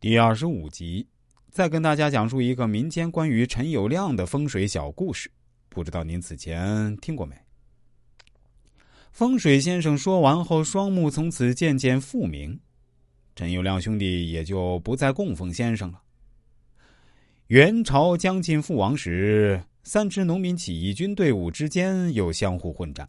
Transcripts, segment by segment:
第二十五集，再跟大家讲述一个民间关于陈友谅的风水小故事。不知道您此前听过没？风水先生说完后，双目从此渐渐复明，陈友谅兄弟也就不再供奉先生了。元朝将近覆亡时，三支农民起义军队伍之间又相互混战。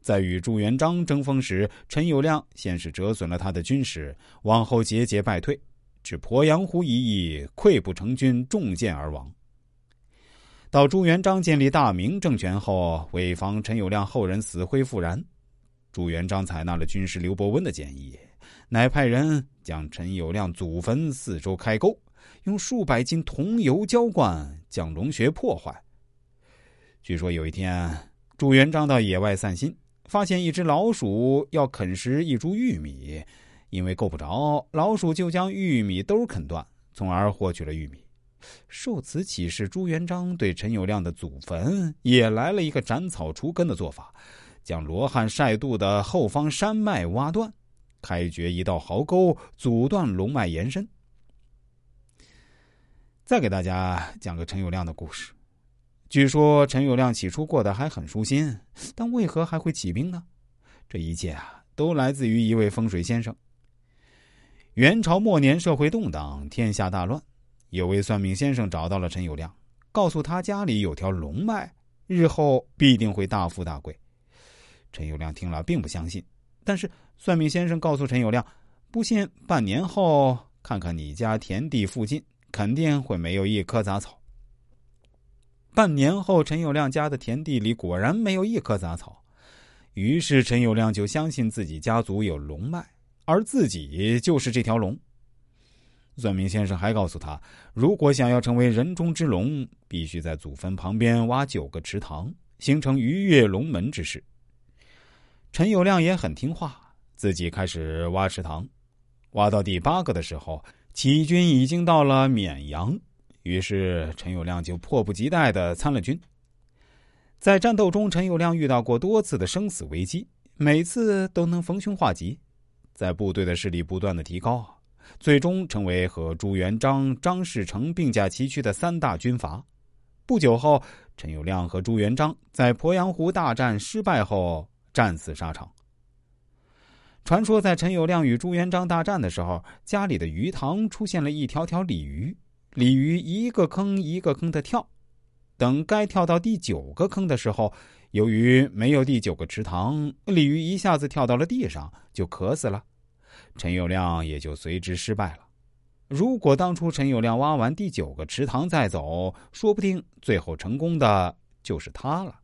在与朱元璋争锋时，陈友谅先是折损了他的军师，往后节节败退。至鄱阳湖一役，溃不成军，中箭而亡。到朱元璋建立大明政权后，为防陈友谅后人死灰复燃，朱元璋采纳了军师刘伯温的建议，乃派人将陈友谅祖坟四周开沟，用数百斤桐油浇灌，将龙穴破坏。据说有一天，朱元璋到野外散心，发现一只老鼠要啃食一株玉米。因为够不着，老鼠就将玉米兜啃断，从而获取了玉米。受此启示，朱元璋对陈友谅的祖坟也来了一个斩草除根的做法，将罗汉晒肚的后方山脉挖断，开掘一道壕沟，阻断龙脉延伸。再给大家讲个陈友谅的故事。据说陈友谅起初过得还很舒心，但为何还会起兵呢？这一切啊，都来自于一位风水先生。元朝末年，社会动荡，天下大乱。有位算命先生找到了陈友谅，告诉他家里有条龙脉，日后必定会大富大贵。陈友谅听了并不相信，但是算命先生告诉陈友谅，不信半年后看看你家田地附近，肯定会没有一棵杂草。半年后，陈友谅家的田地里果然没有一棵杂草，于是陈友谅就相信自己家族有龙脉。而自己就是这条龙。算命先生还告诉他，如果想要成为人中之龙，必须在祖坟旁边挖九个池塘，形成鱼跃龙门之势。陈友谅也很听话，自己开始挖池塘。挖到第八个的时候，起义军已经到了绵阳，于是陈友谅就迫不及待的参了军。在战斗中，陈友谅遇到过多次的生死危机，每次都能逢凶化吉。在部队的势力不断的提高，最终成为和朱元璋、张士诚并驾齐驱的三大军阀。不久后，陈友谅和朱元璋在鄱阳湖大战失败后战死沙场。传说在陈友谅与朱元璋大战的时候，家里的鱼塘出现了一条条鲤鱼，鲤鱼一个坑一个坑的跳，等该跳到第九个坑的时候。由于没有第九个池塘，鲤鱼一下子跳到了地上，就渴死了。陈友谅也就随之失败了。如果当初陈友谅挖完第九个池塘再走，说不定最后成功的就是他了。